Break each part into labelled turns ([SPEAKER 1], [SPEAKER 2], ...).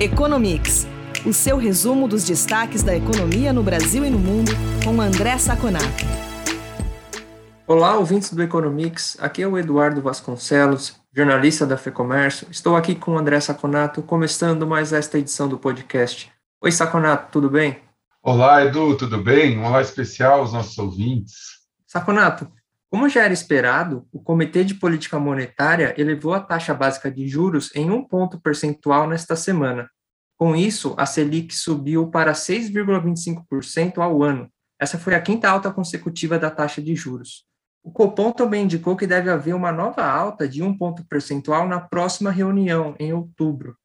[SPEAKER 1] Economics, o seu resumo dos destaques da economia no Brasil e no mundo, com André Saconato.
[SPEAKER 2] Olá, ouvintes do Economics. Aqui é o Eduardo Vasconcelos, jornalista da FEComércio. Estou aqui com o André Saconato, começando mais esta edição do podcast. Oi, Saconato, tudo bem?
[SPEAKER 3] Olá, Edu, tudo bem? Um olá especial aos nossos ouvintes.
[SPEAKER 2] Saconato, como já era esperado, o Comitê de Política Monetária elevou a taxa básica de juros em um ponto percentual nesta semana. Com isso, a Selic subiu para 6,25% ao ano. Essa foi a quinta alta consecutiva da taxa de juros. O Copom também indicou que deve haver uma nova alta de um ponto percentual na próxima reunião, em outubro.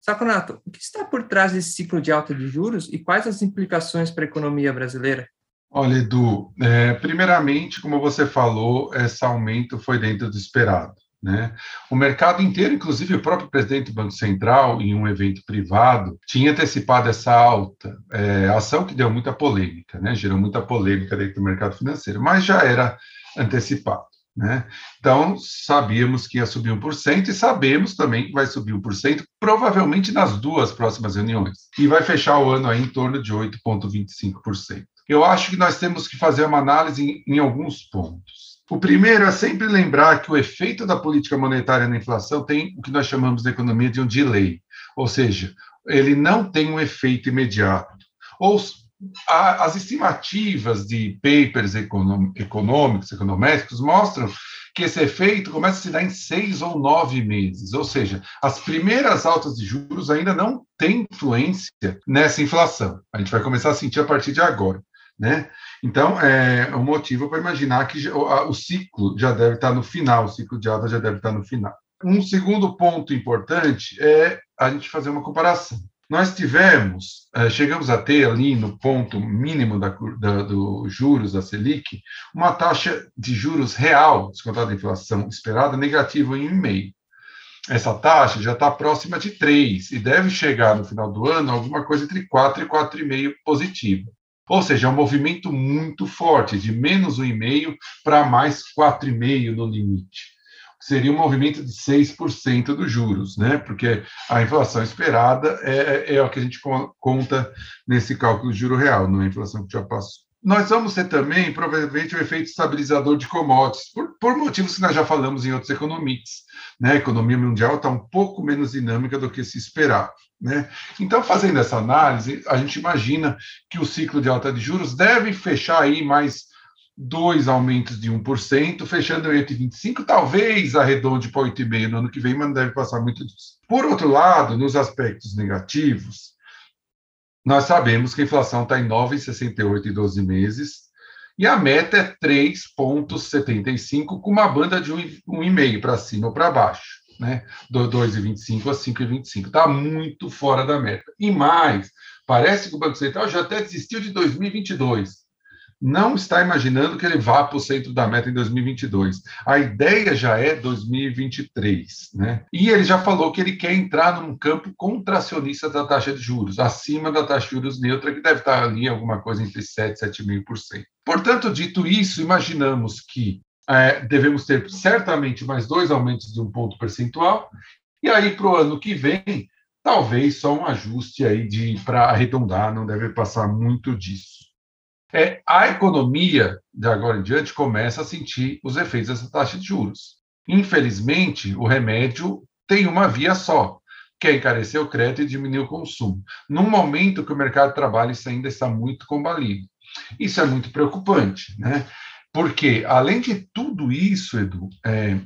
[SPEAKER 2] Saconato, o que está por trás desse ciclo de alta de juros e quais as implicações para a economia brasileira?
[SPEAKER 3] Olha, Edu, é, primeiramente, como você falou, esse aumento foi dentro do esperado. Né? O mercado inteiro, inclusive o próprio presidente do Banco Central, em um evento privado, tinha antecipado essa alta é, ação que deu muita polêmica, né? gerou muita polêmica dentro do mercado financeiro, mas já era antecipado. Né? Então, sabíamos que ia subir 1% e sabemos também que vai subir 1%, provavelmente nas duas próximas reuniões, e vai fechar o ano aí em torno de 8,25% eu acho que nós temos que fazer uma análise em, em alguns pontos. O primeiro é sempre lembrar que o efeito da política monetária na inflação tem o que nós chamamos na economia de um delay, ou seja, ele não tem um efeito imediato. Ou as estimativas de papers econômicos, econométricos, mostram que esse efeito começa a se dar em seis ou nove meses, ou seja, as primeiras altas de juros ainda não têm influência nessa inflação. A gente vai começar a sentir a partir de agora. Né? Então, é um motivo para imaginar que o, ciclo já deve estar no final, o ciclo de alta já deve estar no final. Um segundo ponto importante é a gente fazer uma comparação. Nós tivemos, é, chegamos a ter ali no ponto mínimo da, da, do juros da Selic, uma taxa de juros real, descontada a inflação esperada, negativa em 1,5. Essa taxa já está próxima de 3 e deve chegar no final do ano alguma coisa entre 4 e 4,5 positiva. Ou seja, é um movimento muito forte, de menos 1,5 para mais 4,5 no limite. Seria um movimento de 6% dos juros, né? Porque a inflação esperada é, é, é o que a gente conta nesse cálculo de juro real, não é a inflação que já passou. Nós vamos ter também, provavelmente, o um efeito estabilizador de commodities, por, por, motivos que nós já falamos em outros economics. Né? A economia mundial está um pouco menos dinâmica do que se esperava. Né? Então, fazendo essa análise, a gente imagina que o ciclo de alta de juros deve fechar aí mais dois aumentos de 1%, fechando em 8,25%, talvez arredonde para 8,5% no ano que vem, mas não deve passar muito disso. Por outro lado, nos aspectos negativos, nós sabemos que a inflação está em 9,68 em 12 meses, e a meta é 3,75, com uma banda de 1,5 para cima ou para baixo né? Do 2,25 a 5,25. Está muito fora da meta. E mais, parece que o Banco Central já até desistiu de 2022. Não está imaginando que ele vá para o centro da meta em 2022. A ideia já é 2023, né? E ele já falou que ele quer entrar num campo contracionista da taxa de juros, acima da taxa de juros neutra, que deve estar ali alguma coisa entre 7 e 7,5%. Portanto, dito isso, imaginamos que é, devemos ter certamente mais dois aumentos de um ponto percentual, e aí para o ano que vem, talvez só um ajuste aí de para arredondar, não deve passar muito disso. É, a economia, de agora em diante, começa a sentir os efeitos dessa taxa de juros. Infelizmente, o remédio tem uma via só, que é encarecer o crédito e diminuir o consumo, num momento que o mercado de trabalho ainda está muito combalido. Isso é muito preocupante, né? Porque, além de tudo isso, Edu, é,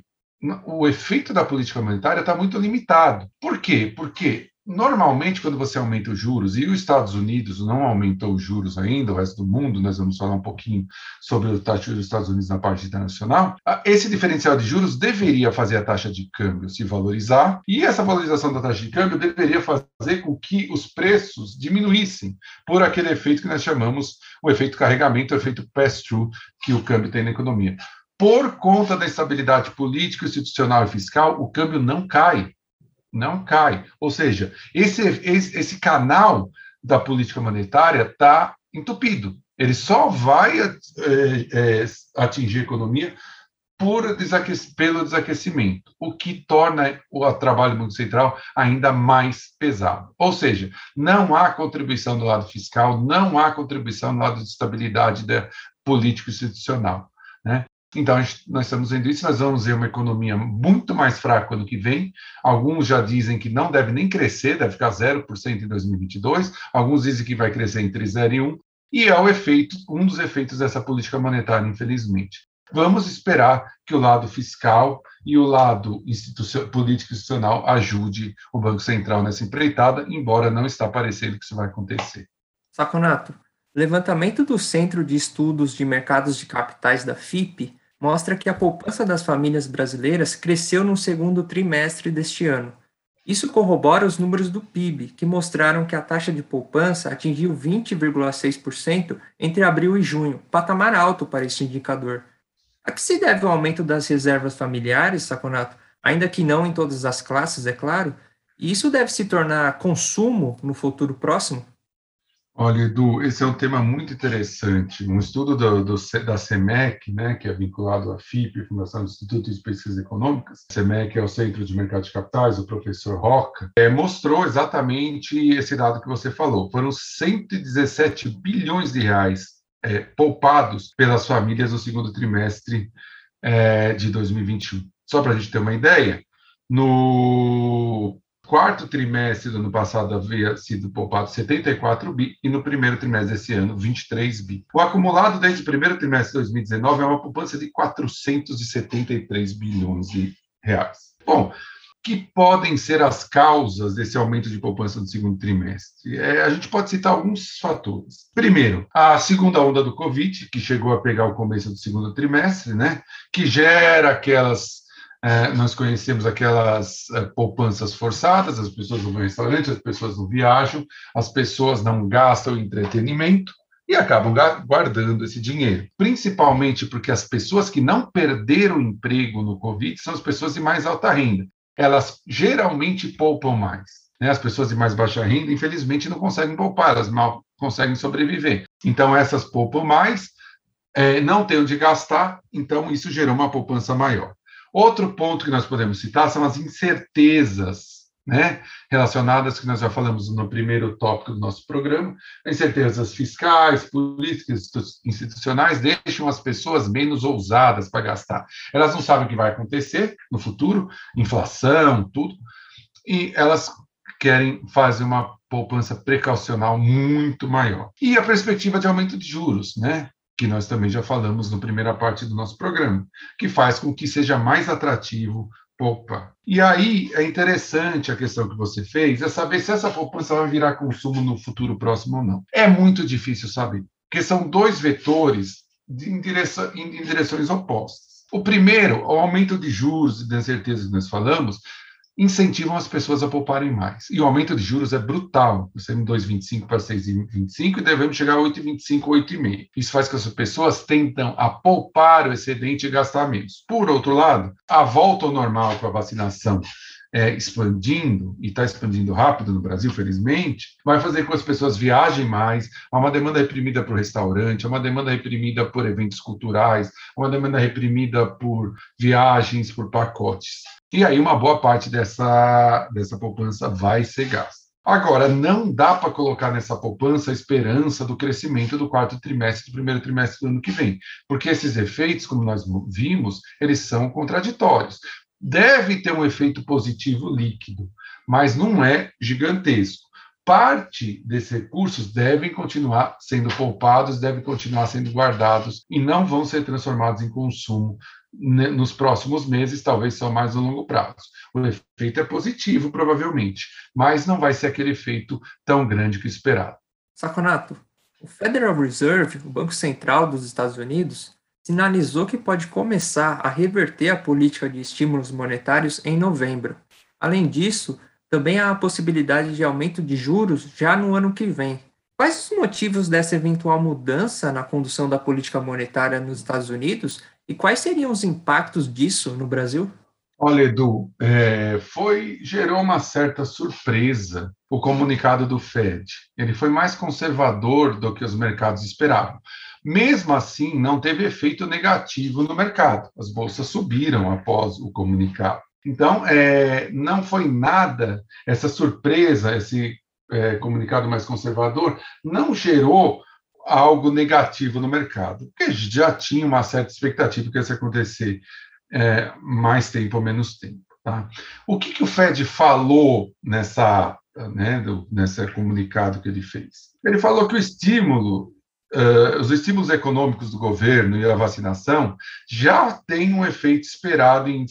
[SPEAKER 3] o efeito da política monetária está muito limitado. Por quê? Porque Normalmente, quando você aumenta os juros, e os Estados Unidos não aumentou os juros ainda, o resto do mundo, nós vamos falar um pouquinho sobre o taxa dos Estados Unidos na parte internacional, esse diferencial de juros deveria fazer a taxa de câmbio se valorizar, e essa valorização da taxa de câmbio deveria fazer com que os preços diminuíssem por aquele efeito que nós chamamos o efeito carregamento, o efeito pass-through que o câmbio tem na economia. Por conta da estabilidade política, institucional e fiscal, o câmbio não cai não cai. Ou seja, esse, esse, esse canal da política monetária está entupido. Ele só vai é, é, atingir a economia por pelo desaquecimento, o que torna o trabalho do Banco Central ainda mais pesado. Ou seja, não há contribuição do lado fiscal, não há contribuição do lado de estabilidade político-institucional. Né? Então, nós estamos vendo isso, nós vamos ver uma economia muito mais fraca ano que vem. Alguns já dizem que não deve nem crescer, deve ficar 0% em 2022. Alguns dizem que vai crescer entre 0 e 1. E é o efeito, um dos efeitos dessa política monetária, infelizmente. Vamos esperar que o lado fiscal e o lado político institucional ajude o Banco Central nessa empreitada, embora não está parecendo que isso vai acontecer.
[SPEAKER 2] Saconato, levantamento do Centro de Estudos de Mercados de Capitais da FIP mostra que a poupança das famílias brasileiras cresceu no segundo trimestre deste ano. Isso corrobora os números do PIB, que mostraram que a taxa de poupança atingiu 20,6% entre abril e junho, patamar alto para este indicador. A que se deve o aumento das reservas familiares, Saconato? Ainda que não em todas as classes, é claro. E isso deve se tornar consumo no futuro próximo?
[SPEAKER 3] Olha, Edu, esse é um tema muito interessante. Um estudo do, do, da CEMEC, né, que é vinculado à FIP, Fundação do Instituto de Pesquisas Econômicas, CEMEC é o Centro de Mercado de Capitais, o professor Roca, é, mostrou exatamente esse dado que você falou. Foram 117 bilhões de reais é, poupados pelas famílias no segundo trimestre é, de 2021. Só para a gente ter uma ideia, no quarto trimestre do ano passado havia sido poupado 74 bi e no primeiro trimestre desse ano 23 bi. O acumulado desde o primeiro trimestre de 2019 é uma poupança de 473 bilhões de reais. Bom, que podem ser as causas desse aumento de poupança no segundo trimestre? É, a gente pode citar alguns fatores. Primeiro, a segunda onda do Covid, que chegou a pegar o começo do segundo trimestre, né, que gera aquelas é, nós conhecemos aquelas é, poupanças forçadas, as pessoas não vão ao restaurante, as pessoas não viajam, as pessoas não gastam entretenimento e acabam guardando esse dinheiro. Principalmente porque as pessoas que não perderam emprego no Covid são as pessoas de mais alta renda. Elas geralmente poupam mais. Né? As pessoas de mais baixa renda, infelizmente, não conseguem poupar, elas mal conseguem sobreviver. Então, essas poupam mais, é, não têm onde gastar, então isso gerou uma poupança maior. Outro ponto que nós podemos citar são as incertezas né, relacionadas, que nós já falamos no primeiro tópico do nosso programa, incertezas fiscais, políticas, institucionais, deixam as pessoas menos ousadas para gastar. Elas não sabem o que vai acontecer no futuro, inflação, tudo, e elas querem fazer uma poupança precaucional muito maior. E a perspectiva de aumento de juros, né? Que nós também já falamos na primeira parte do nosso programa, que faz com que seja mais atrativo poupar. E aí é interessante a questão que você fez, é saber se essa poupança vai virar consumo no futuro próximo ou não. É muito difícil saber, porque são dois vetores em, em direções opostas. O primeiro, o aumento de juros e da incerteza que nós falamos, incentivam as pessoas a pouparem mais. E o aumento de juros é brutal. Temos 2,25 para 6,25 e devemos chegar a 8,25, 8,5. Isso faz com que as pessoas tentam a poupar o excedente e gastar menos. Por outro lado, a volta ao normal com a vacinação é, expandindo, e está expandindo rápido no Brasil, felizmente, vai fazer com que as pessoas viajem mais, há uma demanda reprimida por restaurante, há uma demanda reprimida por eventos culturais, há uma demanda reprimida por viagens, por pacotes. E aí uma boa parte dessa, dessa poupança vai ser gasta. Agora, não dá para colocar nessa poupança a esperança do crescimento do quarto trimestre, do primeiro trimestre do ano que vem, porque esses efeitos, como nós vimos, eles são contraditórios. Deve ter um efeito positivo líquido, mas não é gigantesco. Parte desses recursos devem continuar sendo poupados, devem continuar sendo guardados e não vão ser transformados em consumo nos próximos meses, talvez só mais a longo prazo. O efeito é positivo, provavelmente, mas não vai ser aquele efeito tão grande que esperado.
[SPEAKER 2] Saconato, o Federal Reserve, o Banco Central dos Estados Unidos, sinalizou que pode começar a reverter a política de estímulos monetários em novembro. Além disso, também há a possibilidade de aumento de juros já no ano que vem. Quais os motivos dessa eventual mudança na condução da política monetária nos Estados Unidos e quais seriam os impactos disso no Brasil?
[SPEAKER 3] Olha, Edu, é, foi gerou uma certa surpresa o comunicado do Fed. Ele foi mais conservador do que os mercados esperavam. Mesmo assim, não teve efeito negativo no mercado. As bolsas subiram após o comunicado. Então, é, não foi nada, essa surpresa, esse é, comunicado mais conservador, não gerou algo negativo no mercado, porque já tinha uma certa expectativa que isso acontecer é, mais tempo ou menos tempo. Tá? O que, que o Fed falou nessa, né, do, nessa comunicado que ele fez? Ele falou que o estímulo, uh, os estímulos econômicos do governo e a vacinação já têm um efeito esperado em,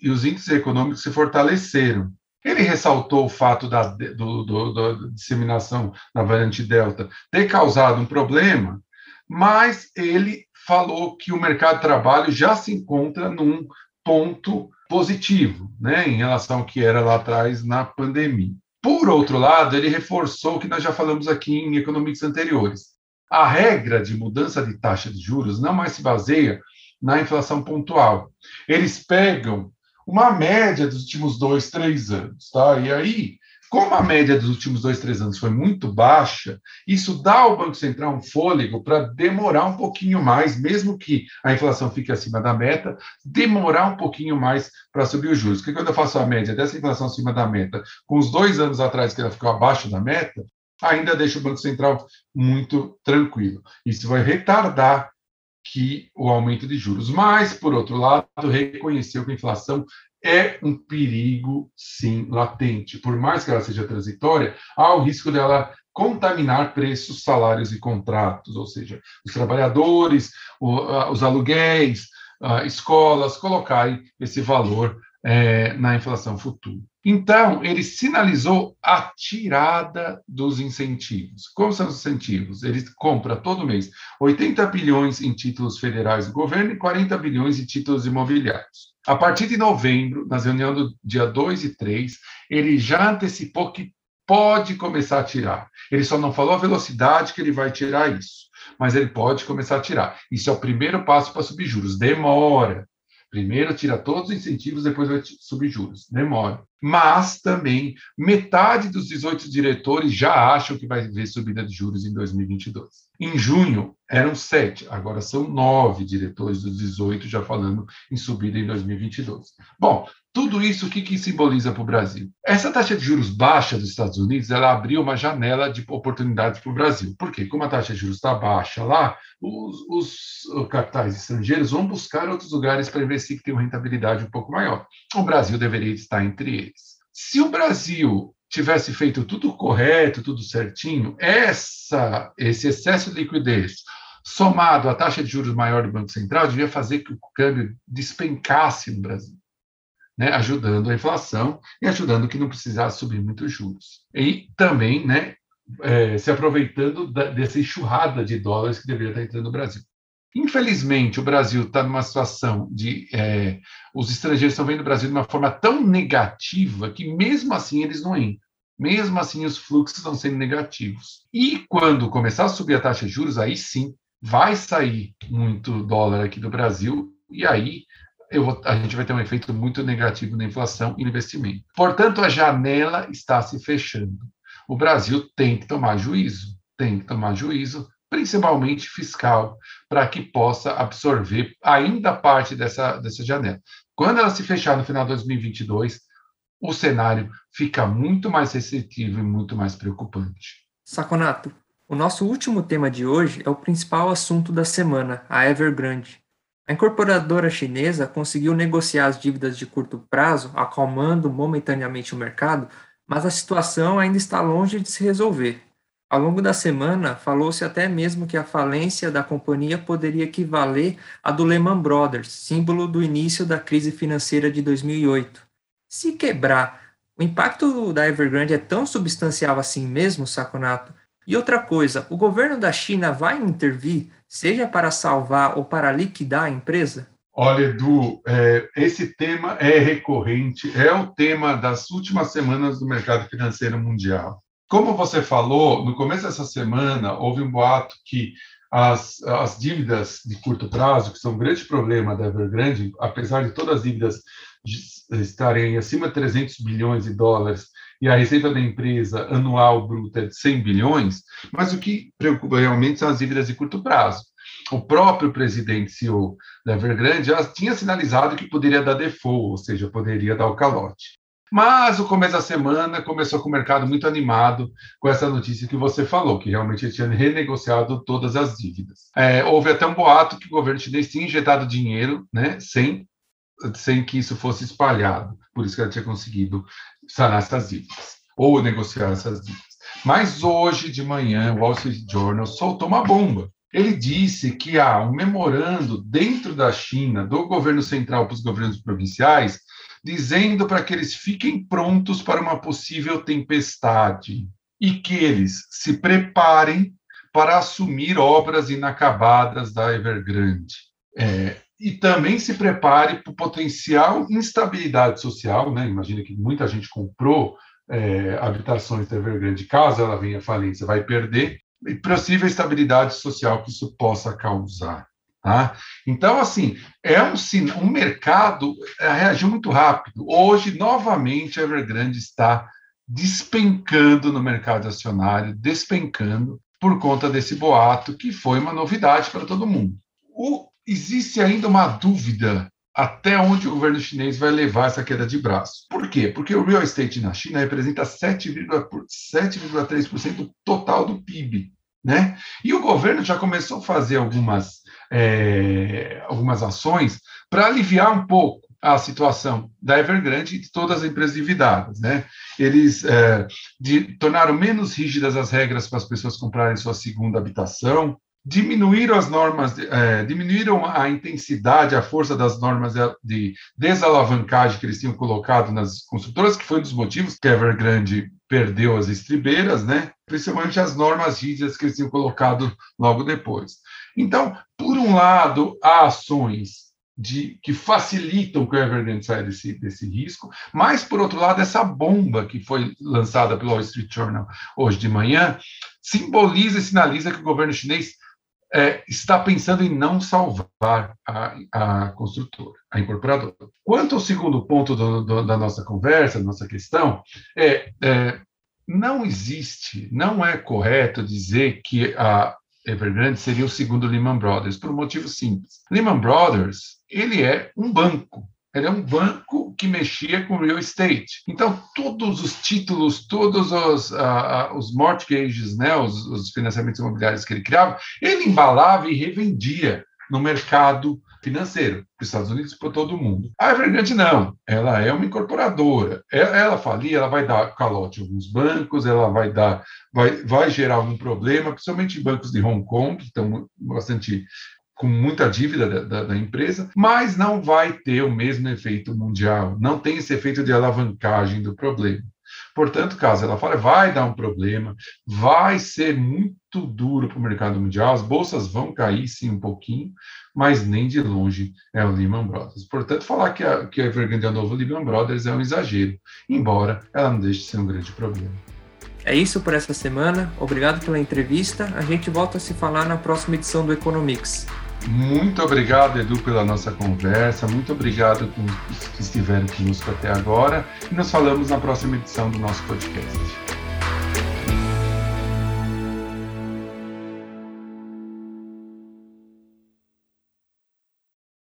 [SPEAKER 3] e os índices econômicos se fortaleceram. Ele ressaltou o fato da do, do, disseminação da variante Delta ter causado um problema, mas ele falou que o mercado de trabalho já se encontra num ponto positivo, né, em relação ao que era lá atrás na pandemia. Por outro lado, ele reforçou o que nós já falamos aqui em economias anteriores. A regra de mudança de taxa de juros não mais se baseia na inflação pontual. Eles pegam uma média dos últimos dois, três anos. Tá? E aí, como a média dos últimos dois, três anos foi muito baixa, isso dá ao Banco Central um fôlego para demorar um pouquinho mais, mesmo que a inflação fique acima da meta, demorar um pouquinho mais para subir os juros. Porque quando eu faço a média dessa inflação acima da meta, com os dois anos atrás que ela ficou abaixo da meta, ainda deixa o Banco Central muito tranquilo. Isso vai retardar que o aumento de juros. Mas, por outro lado, reconheceu que a inflação é um perigo, sim, latente. Por mais que ela seja transitória, há o risco dela contaminar preços, salários e contratos, ou seja, os trabalhadores, os aluguéis, escolas colocarem esse valor é, na inflação futura. Então, ele sinalizou a tirada dos incentivos. Como são os incentivos? Ele compra todo mês 80 bilhões em títulos federais do governo e 40 bilhões em títulos imobiliários. A partir de novembro, nas reuniões do dia 2 e 3, ele já antecipou que pode começar a tirar. Ele só não falou a velocidade que ele vai tirar isso, mas ele pode começar a tirar. Isso é o primeiro passo para subir juros. Demora. Primeiro tira todos os incentivos, depois vai subir juros. Demora. Mas também metade dos 18 diretores já acham que vai haver subida de juros em 2022. Em junho eram sete, agora são nove diretores dos 18 já falando em subida em 2022. Bom, tudo isso, o que, que simboliza para o Brasil? Essa taxa de juros baixa dos Estados Unidos, ela abriu uma janela de oportunidades para o Brasil. Por quê? Como a taxa de juros está baixa lá, os, os, capitais estrangeiros vão buscar outros lugares para investir que tenham rentabilidade um pouco maior. O Brasil deveria estar entre eles. Se o Brasil tivesse feito tudo correto, tudo certinho, essa, esse excesso de liquidez, somado à taxa de juros maior do Banco Central, devia fazer que o câmbio despencasse no Brasil né, ajudando a inflação e ajudando que não precisasse subir muitos juros. E também né, é, se aproveitando da, dessa enxurrada de dólares que deveria estar entrando no Brasil. Infelizmente, o Brasil está numa situação de. É, os estrangeiros estão vendo o Brasil de uma forma tão negativa que, mesmo assim, eles não entram. Mesmo assim, os fluxos estão sendo negativos. E quando começar a subir a taxa de juros, aí sim vai sair muito dólar aqui do Brasil, e aí vou, a gente vai ter um efeito muito negativo na inflação e no investimento. Portanto, a janela está se fechando. O Brasil tem que tomar juízo, tem que tomar juízo, principalmente fiscal, para que possa absorver ainda parte dessa, dessa janela. Quando ela se fechar no final de 2022, o cenário fica muito mais restritivo e muito mais preocupante.
[SPEAKER 2] Saconato, o nosso último tema de hoje é o principal assunto da semana, a Evergrande. A incorporadora chinesa conseguiu negociar as dívidas de curto prazo, acalmando momentaneamente o mercado, mas a situação ainda está longe de se resolver. Ao longo da semana, falou-se até mesmo que a falência da companhia poderia equivaler à do Lehman Brothers, símbolo do início da crise financeira de 2008. Se quebrar, o impacto da Evergrande é tão substancial assim mesmo, Saconato? E outra coisa, o governo da China vai intervir seja para salvar ou para liquidar a empresa?
[SPEAKER 3] Olha, Edu, é, esse tema é recorrente, é o tema das últimas semanas do mercado financeiro mundial. Como você falou, no começo dessa semana houve um boato que as, as dívidas de curto prazo, que são um grande problema da Evergrande, apesar de todas as dívidas estarem acima de 300 bilhões de dólares e a receita da empresa anual bruta é de 100 bilhões, mas o que preocupa realmente são as dívidas de curto prazo. o próprio presidente CEO da Evergrande já tinha sinalizado que poderia dar default, ou seja, poderia dar o calote. Mas o começo da semana começou com o mercado muito animado com essa notícia que você falou, que realmente ele tinha renegociado todas as dívidas. É, houve até um boato que o governo chinês tinha injetado dinheiro, né, sem, sem que isso fosse espalhado. Por isso que ele tinha conseguido sanar essas dívidas, ou negociar essas dívidas. Mas hoje de manhã, o Wall Street Journal soltou uma bomba. Ele disse que há um memorando dentro da China, do governo central para os governos provinciais, dizendo para que eles fiquem prontos para uma possível tempestade e que eles se preparem para assumir obras inacabadas da Evergrande. É, e também se prepare para o potencial instabilidade social, né? Imagina que muita gente comprou é, habitações da Evergrande, caso ela venha à falência, vai perder, e possível estabilidade social que isso possa causar. Tá? Então, assim, é um, um mercado é, reagiu muito rápido. Hoje, novamente, a Evergrande está despencando no mercado acionário, despencando por conta desse boato, que foi uma novidade para todo mundo. O, existe ainda uma dúvida até onde o governo chinês vai levar essa queda de braço. Por quê? Porque o real estate na China representa 7,3% do total do PIB. Né? E o governo já começou a fazer algumas, é, algumas ações para aliviar um pouco a situação da Evergrande e de todas as empresas endividadas. Né? Eles é, de, tornaram menos rígidas as regras para as pessoas comprarem sua segunda habitação, diminuíram as normas, é, diminuíram a intensidade, a força das normas de desalavancagem que eles tinham colocado nas construtoras, que foi um dos motivos que a Evergrande perdeu as estribeiras, né? principalmente as normas rígidas que eles tinham colocado logo depois. Então, por um lado, há ações de, que facilitam que o Evergrande saia desse, desse risco, mas, por outro lado, essa bomba que foi lançada pelo Wall Street Journal hoje de manhã simboliza e sinaliza que o governo chinês é, está pensando em não salvar a, a, construtora, a incorporadora. Quanto ao segundo ponto do, do, da nossa conversa, da nossa questão, é, é, não existe, não é correto dizer que a Evergrande seria o segundo Lehman Brothers, por um motivo simples. Lehman Brothers, ele é um banco, ele é um banco que mexia com real estate. Então, todos os títulos, todos os, uh, os mortgages, né, os, os, financiamentos imobiliários que ele criava, ele embalava e revendia no mercado financeiro, para os Estados Unidos e para todo mundo. A Evergrande não, ela é uma incorporadora. Ela, ela falia, ela vai dar calote em alguns bancos, ela vai dar, vai, vai gerar algum problema, principalmente em bancos de Hong Kong, que estão bastante com muita dívida da, da, da, empresa, mas não vai ter o mesmo efeito mundial, não tem esse efeito de alavancagem do problema. Portanto, caso ela fale, vai dar um problema, vai ser muito duro para o mercado mundial, as bolsas vão cair sim um pouquinho, mas nem de longe é o Lehman Brothers. Portanto, falar que a, que a Evergrande é o novo Lehman Brothers é um exagero, embora ela não deixe de ser um grande problema.
[SPEAKER 2] É isso por essa semana. Obrigado pela entrevista. A gente volta a se falar na próxima edição do Economics.
[SPEAKER 3] Muito obrigado, Edu, pela nossa conversa. Muito obrigado por que estiveram conosco até agora. E nos falamos na próxima edição do nosso podcast.